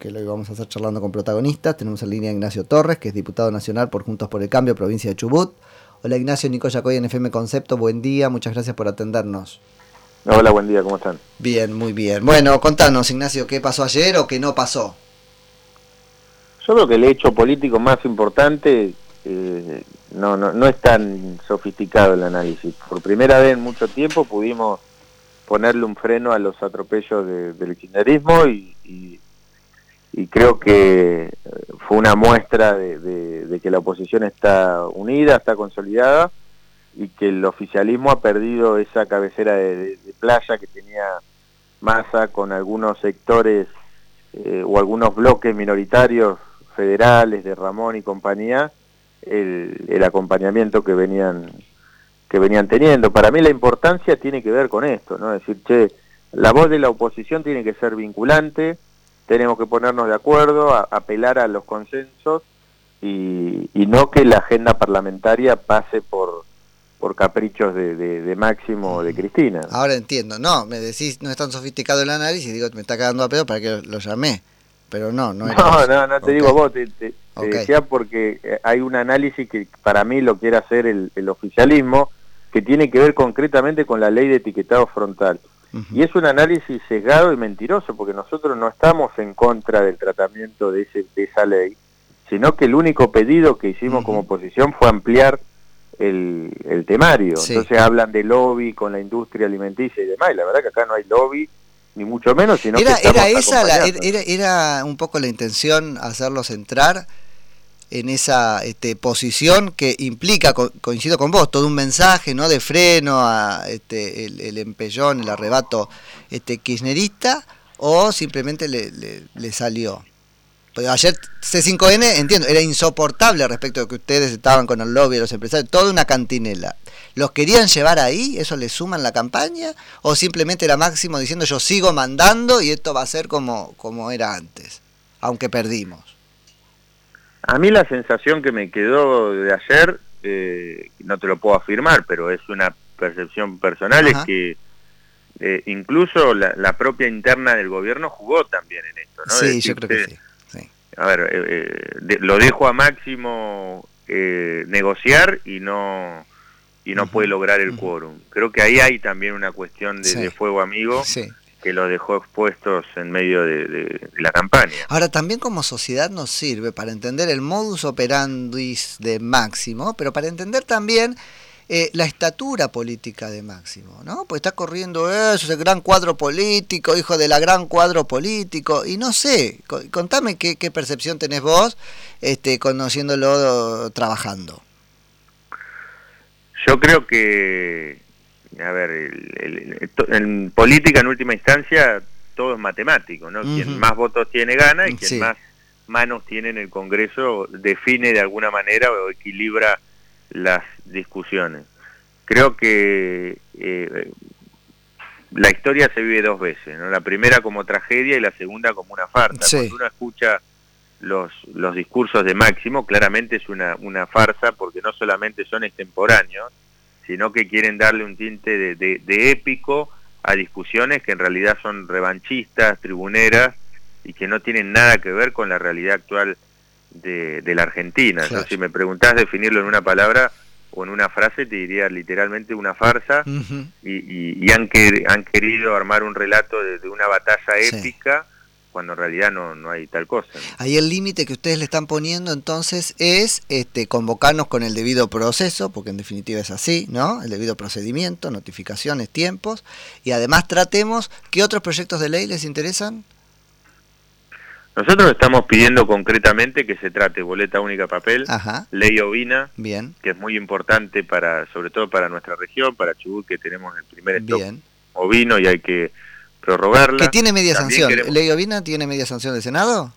que lo íbamos a hacer charlando con protagonistas. Tenemos en línea a Ignacio Torres, que es diputado nacional por Juntos por el Cambio, provincia de Chubut. Hola Ignacio, Nico Yacoy en FM Concepto, buen día, muchas gracias por atendernos. Hola, buen día, ¿cómo están? Bien, muy bien. Bueno, contanos Ignacio, ¿qué pasó ayer o qué no pasó? Yo creo que el hecho político más importante eh, no, no, no es tan sofisticado el análisis. Por primera vez en mucho tiempo pudimos ponerle un freno a los atropellos del kirchnerismo y, y, creo que fue una muestra de, que la oposición está unida, está consolidada y que el oficialismo ha perdido esa cabecera de, playa que tenía masa con algunos sectores eh, o algunos bloques minoritarios federales de Ramón y compañía, el, el acompañamiento que venían que venían teniendo. Para mí la importancia tiene que ver con esto, ¿no? Es decir, che, la voz de la oposición tiene que ser vinculante, tenemos que ponernos de acuerdo, apelar a los consensos y, no que la agenda parlamentaria pase por por caprichos de, de, Máximo o de Cristina. Ahora entiendo, no, me decís, no es tan sofisticado el análisis, digo, me está cagando a pedo para que lo llamé, pero no, no es... No, no, no te digo vos, te, decía porque eh, hay un análisis que para mí lo quiere hacer el, el oficialismo, que tiene que ver concretamente con la ley de etiquetado frontal. Y es un análisis sesgado y mentiroso, porque nosotros no estamos en contra del tratamiento de, ese, de esa ley, sino que el único pedido que hicimos como oposición fue ampliar el, el temario. Entonces hablan de lobby con la industria alimenticia y demás, y la verdad que acá no hay lobby, ni mucho menos, sino era, que era esa era, era un poco la intención hacerlos entrar en esa este, posición que implica, coincido con vos, todo un mensaje ¿no? de freno a este, el, empellón, el arrebato este, kirchnerista, o simplemente le, salió. Pues ayer C5N, entiendo, era insoportable respecto a que ustedes estaban con el lobby de los empresarios, toda una cantinela. ¿Los querían llevar ahí? ¿Eso le suma en la campaña? ¿O simplemente era Máximo diciendo yo sigo mandando y esto va a ser como, como era antes, aunque perdimos? A mí la sensación que me quedó de ayer, eh, no te lo puedo afirmar, pero es una percepción personal, es que eh, incluso la, propia interna del gobierno jugó también en esto. ¿no? Sí, yo creo que sí. A ver, eh, lo dejo a Máximo negociar y no y no puede lograr el quórum. Creo que ahí hay también una cuestión de, de fuego amigo. Sí que los dejó expuestos en medio de, la campaña. Ahora, también como sociedad nos sirve para entender el modus operandi de Máximo, pero para entender también eh, la estatura política de Máximo, ¿no? Pues está corriendo eso, es el gran cuadro político, hijo de la gran cuadro político, y no sé, contame qué, qué percepción tenés vos este, conociéndolo trabajando. Yo creo que a ver, en política en última instancia todo es matemático, ¿no? Quien más votos tiene gana y quien más manos tiene en el Congreso define de alguna manera o equilibra las discusiones. Creo que eh, la historia se vive dos veces, ¿no? La primera como tragedia y la segunda como una farsa. Cuando uno escucha los, los discursos de Máximo, claramente es una, una farsa porque no solamente son extemporáneos, sino que quieren darle un tinte de, épico a discusiones que en realidad son revanchistas, tribuneras y que no tienen nada que ver con la realidad actual de, la Argentina. si me preguntás definirlo en una palabra o en una frase, te diría literalmente una farsa. Y, han, que, han querido armar un relato de, una batalla épica cuando en realidad no, no hay tal cosa. Ahí el límite que ustedes le están poniendo entonces es este, convocarnos con el debido proceso, porque en definitiva es así, ¿no? El debido procedimiento, notificaciones, tiempos, y además tratemos, ¿qué otros proyectos de ley les interesan? Nosotros estamos pidiendo concretamente que se trate boleta única papel, ley ovina, Bien. que es muy importante para, sobre todo para nuestra región, para Chubut, que tenemos el primer stock ovino y hay que prorrogarla. ¿Que tiene media sanción? ¿Ley Ovina tiene media sanción del Senado?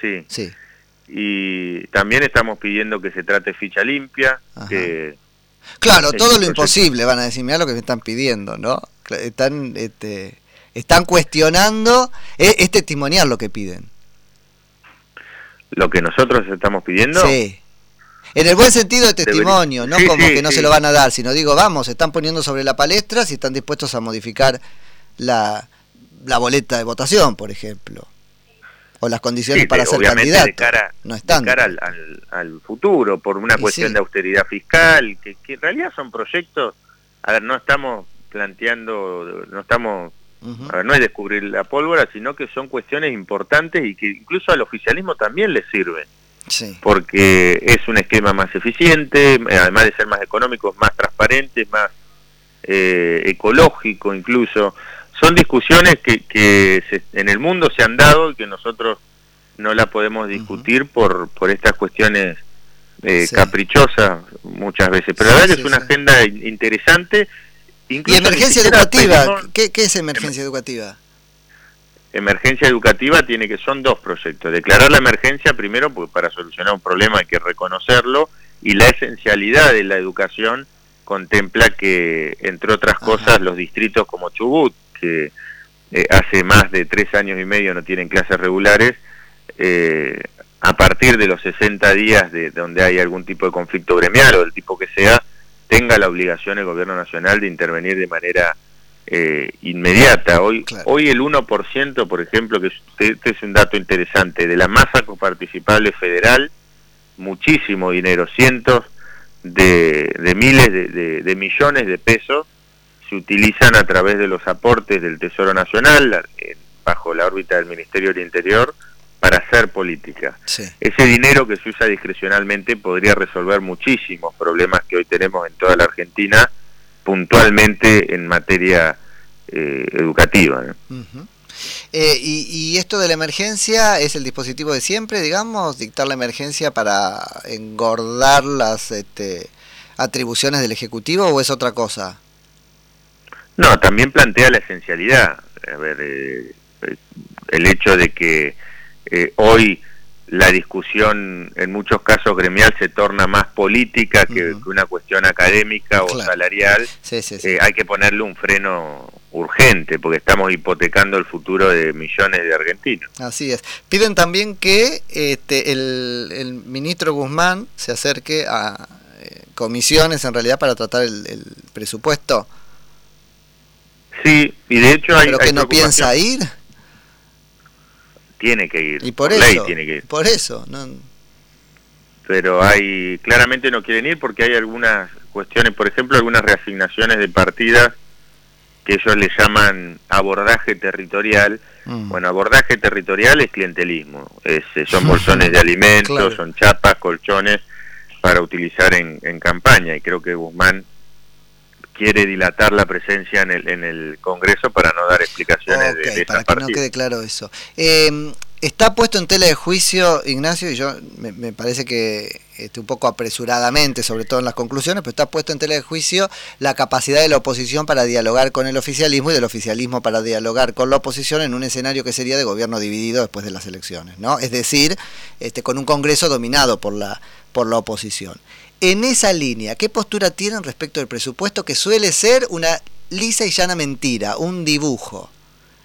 Sí. Sí. Y también estamos pidiendo que se trate ficha limpia, que... Claro, todo lo imposible, van a decir, mira lo que me están pidiendo, ¿no? Están, este, están cuestionando, es, es testimonial lo que piden. ¿Lo que nosotros estamos pidiendo? Sí. En el buen sentido de testimonio, no como que no se lo van a dar, sino digo, vamos, se están poniendo sobre la palestra si están dispuestos a modificar la, la boleta de votación, por ejemplo. o las condiciones para ser candidato. De cara, no están. De cara al, futuro, por una cuestión de austeridad fiscal, que, en realidad son proyectos, a ver, no estamos planteando, no estamos, a ver, no es descubrir la pólvora, sino que son cuestiones importantes y que incluso al oficialismo también le sirven. Porque es un esquema más eficiente, además de ser más económico, más transparente, más eh, ecológico incluso son discusiones que, que en el mundo se han dado y que nosotros no la podemos discutir por, por estas cuestiones eh, caprichosas muchas veces. Pero la verdad que es una agenda interesante. ¿Y emergencia educativa? ¿Qué, es emergencia educativa? Emergencia educativa tiene que son dos proyectos. Declarar la emergencia primero porque para solucionar un problema hay que reconocerlo y la esencialidad de la educación contempla que, entre otras cosas, los distritos como Chubut, que eh, hace más de tres años y medio no tienen clases regulares, eh, a partir de los 60 días de donde hay algún tipo de conflicto gremial o del tipo que sea, tenga la obligación el gobierno nacional de intervenir de manera eh, inmediata. Hoy, hoy el 1%, por ejemplo, que este es un dato interesante, de la masa coparticipable federal, muchísimo dinero, cientos de, de miles de, de millones de pesos, se utilizan a través de los aportes del Tesoro Nacional, bajo la órbita del Ministerio del Interior, para hacer política. Ese dinero que se usa discrecionalmente podría resolver muchísimos problemas que hoy tenemos en toda la Argentina, puntualmente en materia eh, educativa. Eh, y, esto de la emergencia es el dispositivo de siempre, digamos, dictar la emergencia para engordar las este, atribuciones del Ejecutivo o es otra cosa? No, también plantea la esencialidad. A ver, eh, eh, el hecho de que eh, hoy la discusión en muchos casos gremial se torna más política que, una cuestión académica o salarial, hay que ponerle un freno urgente porque estamos hipotecando el futuro de millones de argentinos. Así es. Piden también que este, el, ministro Guzmán se acerque a comisiones en realidad para tratar el presupuesto Sí, y de hecho hay... ¿Pero que no piensa ir? Tiene que ir. Y por, eso, tiene que ir. Por eso, no... Pero hay, claramente no quieren ir porque hay algunas cuestiones, por ejemplo, algunas reasignaciones de partidas que ellos le llaman abordaje territorial. Mm. Bueno, abordaje territorial es clientelismo, es, son bolsones de alimentos, son chapas, colchones para utilizar en, en campaña y creo que Guzmán quiere dilatar la presencia en el, en el Congreso para no dar explicaciones de, de para que no quede claro eso. Eh, está puesto en tela de juicio, Ignacio, y yo me, parece que este, un poco apresuradamente, sobre todo en las conclusiones, pero está puesto en tela de juicio la capacidad de la oposición para dialogar con el oficialismo y del oficialismo para dialogar con la oposición en un escenario que sería de gobierno dividido después de las elecciones, ¿no? Es decir, este, con un Congreso dominado por la, por la oposición en esa línea, ¿qué postura tienen respecto al presupuesto que suele ser una lisa y llana mentira, un dibujo?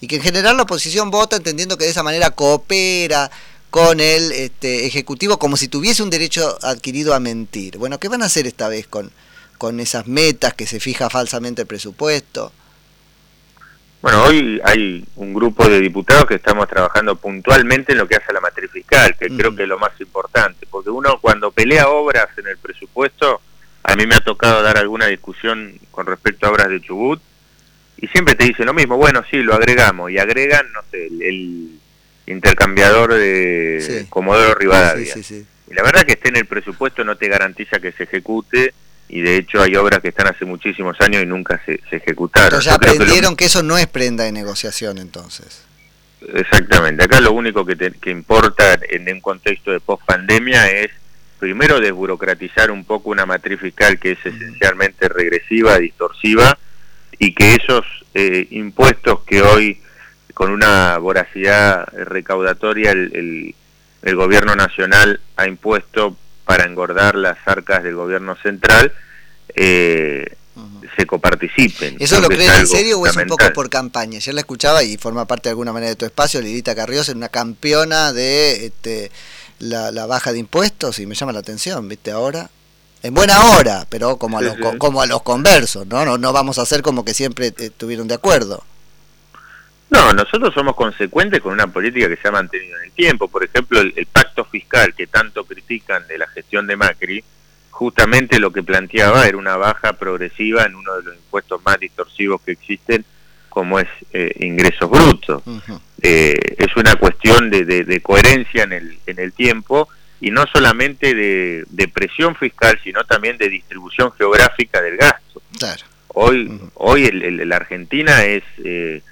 Y que en general la oposición vota entendiendo que de esa manera coopera con el este, Ejecutivo como si tuviese un derecho adquirido a mentir. Bueno, ¿qué van a hacer esta vez con, con esas metas que se fija falsamente el presupuesto? Bueno, hoy hay un grupo de diputados que estamos trabajando puntualmente en lo que hace a la matriz fiscal, que creo que es lo más importante, porque uno cuando pelea obras en el presupuesto, a mí me ha tocado dar alguna discusión con respecto a obras de Chubut, y siempre te dicen lo mismo, bueno, sí, lo agregamos, y agregan, no sé, el, intercambiador de Comodoro Rivadavia. y la verdad que esté en el presupuesto no te garantiza que se ejecute, y de hecho hay obras que están hace muchísimos años y nunca se, ejecutaron. Pero ya aprendieron que, eso no es prenda de negociación entonces. Exactamente, acá lo único que, que importa en un contexto de post-pandemia es primero desburocratizar un poco una matriz fiscal que es esencialmente regresiva, distorsiva, y que esos eh, impuestos que hoy con una voracidad recaudatoria el, el gobierno nacional ha impuesto para engordar las arcas del gobierno central, eh, se coparticipen. ¿Eso lo creen en serio o es un poco por campaña? Yo la escuchaba y forma parte de alguna manera de tu espacio, Lidita Carriós, una campeona de este, la, baja de impuestos y me llama la atención, ¿viste? Ahora. En buena hora, pero como a, los, como a los conversos, ¿no? ¿no? No vamos a hacer como que siempre estuvieron de acuerdo. No, nosotros somos consecuentes con una política que se ha mantenido en el tiempo. Por ejemplo, el, pacto fiscal que tanto critican de la gestión de Macri, justamente lo que planteaba era una baja progresiva en uno de los impuestos más distorsivos que existen, como es eh, ingresos brutos. Eh, es una cuestión de, coherencia en el, en el tiempo y no solamente de, presión fiscal, sino también de distribución geográfica del gasto. Hoy, hoy la Argentina es eh,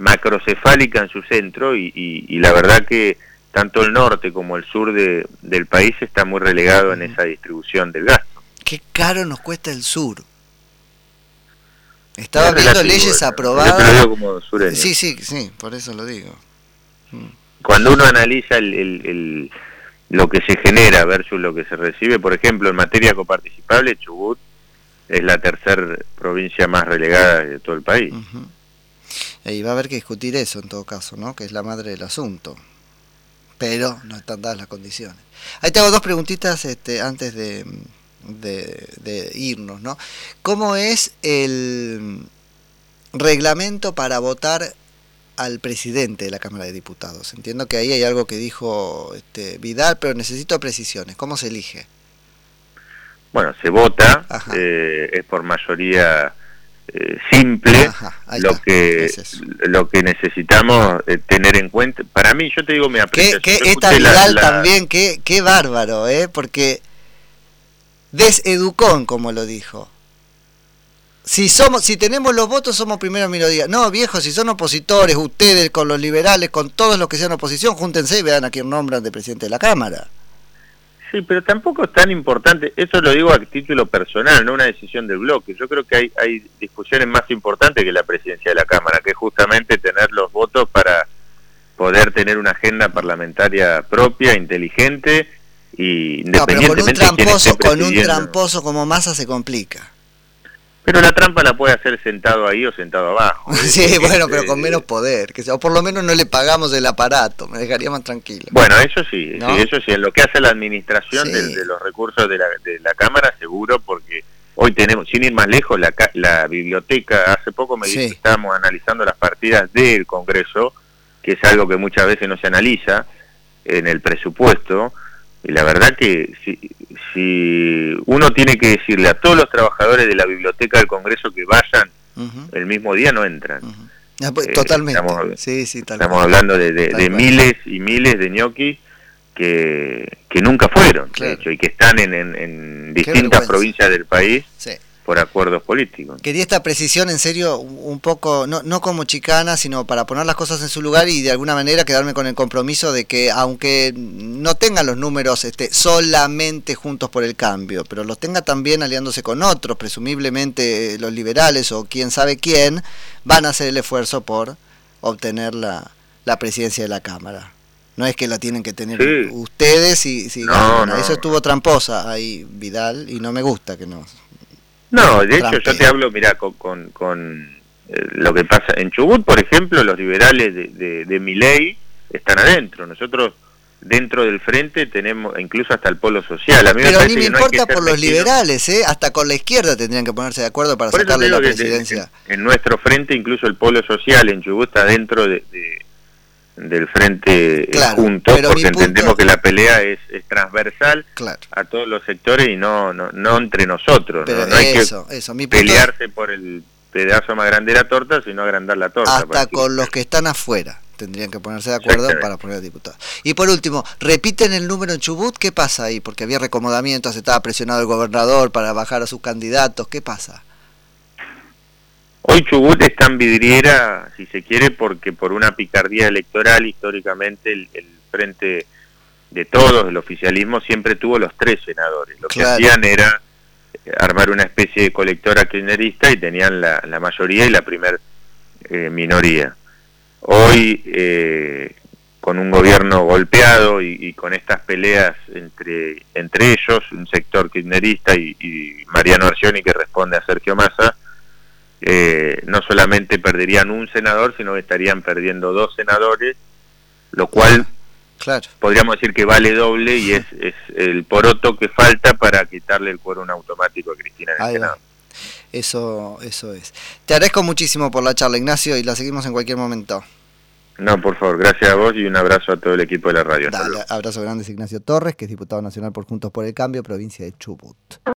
macrocefálica en su centro y, la verdad que tanto el norte como el sur de, del país está muy relegado en esa distribución del gasto. Qué caro nos cuesta el sur. Estaba viendo leyes aprobadas. Sí, sí, sí, por eso lo digo. Mm. Cuando uno analiza el, lo que se genera versus lo que se recibe, por ejemplo, en materia coparticipable, Chubut es la tercera provincia más relegada de todo el país. Y va a haber que discutir eso en todo caso, ¿no? Que es la madre del asunto. Pero no están dadas las condiciones. Ahí tengo dos preguntitas este, antes de, de, irnos, ¿no? ¿Cómo es el reglamento para votar al presidente de la Cámara de Diputados? Entiendo que ahí hay algo que dijo este, Vidal, pero necesito precisiones. ¿Cómo se elige? Bueno, se vota, eh, es por mayoría eh, simple lo que lo que necesitamos eh, tener en cuenta. Para mí, yo te digo mi apreciación. Que, esta Vidal también, qué, qué bárbaro, ¿eh? Porque deseducón, como lo dijo. Si somos, si tenemos los votos, somos primero minoría. No, viejo, si son opositores, ustedes con los liberales, con todos los que sean oposición, júntense y vean a quién nombran de presidente de la Cámara. Sí, pero tampoco es tan importante, eso lo digo a título personal, no una decisión del bloque. Yo creo que hay, hay discusiones más importantes que la presidencia de la Cámara, que es justamente tener los votos para poder tener una agenda parlamentaria propia, inteligente y independientemente no, pero con un tramposo, con un tramposo como masa se complica. Pero la trampa la puede hacer sentado ahí o sentado abajo. sí, bueno, pero con menos poder. Que, o por lo menos no le pagamos el aparato, me dejaría más tranquilo. Bueno, eso sí, eso sí, en lo que hace la administración de, los recursos de la, de la Cámara, seguro, porque hoy tenemos, sin ir más lejos, la, la biblioteca, hace poco me dijo que estábamos analizando las partidas del Congreso, que es algo que muchas veces no se analiza en el presupuesto, y la verdad que si, si uno tiene que decirle a todos los trabajadores de la biblioteca del Congreso que vayan el mismo día, no entran. Ah, pues, eh, totalmente. Estamos, hablando de, miles y miles de ñoquis que, que nunca fueron, de hecho, y que están en, en, distintas provincias del país. Sí por acuerdos políticos. Quería esta precisión en serio un poco, no, no como chicana, sino para poner las cosas en su lugar y de alguna manera quedarme con el compromiso de que aunque no tengan los números este, solamente juntos por el cambio, pero los tenga también aliándose con otros, presumiblemente los liberales o quién sabe quién, van a hacer el esfuerzo por obtener la, la presidencia de la Cámara. No es que la tienen que tener ustedes y si Eso estuvo tramposa ahí Vidal y no me gusta que no no, de hecho yo te hablo, mira, con, con, eh, lo que pasa en Chubut, por ejemplo, los liberales de, de, de Miley están adentro. Nosotros dentro del frente tenemos incluso hasta el polo social. A mí Pero ni me importa por los liberales, ¿eh? hasta con la izquierda tendrían que ponerse de acuerdo para sacarle la presidencia. En, nuestro frente incluso el polo social en Chubut está dentro de del frente eh, juntos porque entendemos que la pelea es, transversal a todos los sectores y no no, no entre nosotros no, hay que pelearse por el pedazo más grande de la torta sino agrandar la torta hasta con los que están afuera tendrían que ponerse de acuerdo para poner diputados. Y por último, repiten el número en Chubut, ¿qué pasa ahí? Porque había recomodamientos, estaba presionado el gobernador para bajar a sus candidatos, ¿qué pasa? Hoy Chubut está en vidriera, si se quiere, porque por una picardía electoral, históricamente el, frente de todos, el oficialismo, siempre tuvo los tres senadores. Lo que hacían era eh, armar una especie de colectora kirchnerista y tenían la, mayoría y la primer eh, minoría. Hoy, eh, con un gobierno golpeado y, con estas peleas entre, entre ellos, un sector kirchnerista y, y Mariano Arcioni que responde a Sergio Massa, eh, no solamente perderían un senador, sino que estarían perdiendo dos senadores, lo cual podríamos decir que vale doble y es, es el poroto que falta para quitarle el quórum automático a Cristina en el Senado. Eso, eso es. Te agradezco muchísimo por la charla, Ignacio, y la seguimos en cualquier momento. No, por favor, gracias a vos y un abrazo a todo el equipo de la radio. Dale, abrazo grande, Ignacio Torres, que es diputado nacional por Juntos por el Cambio, provincia de Chubut.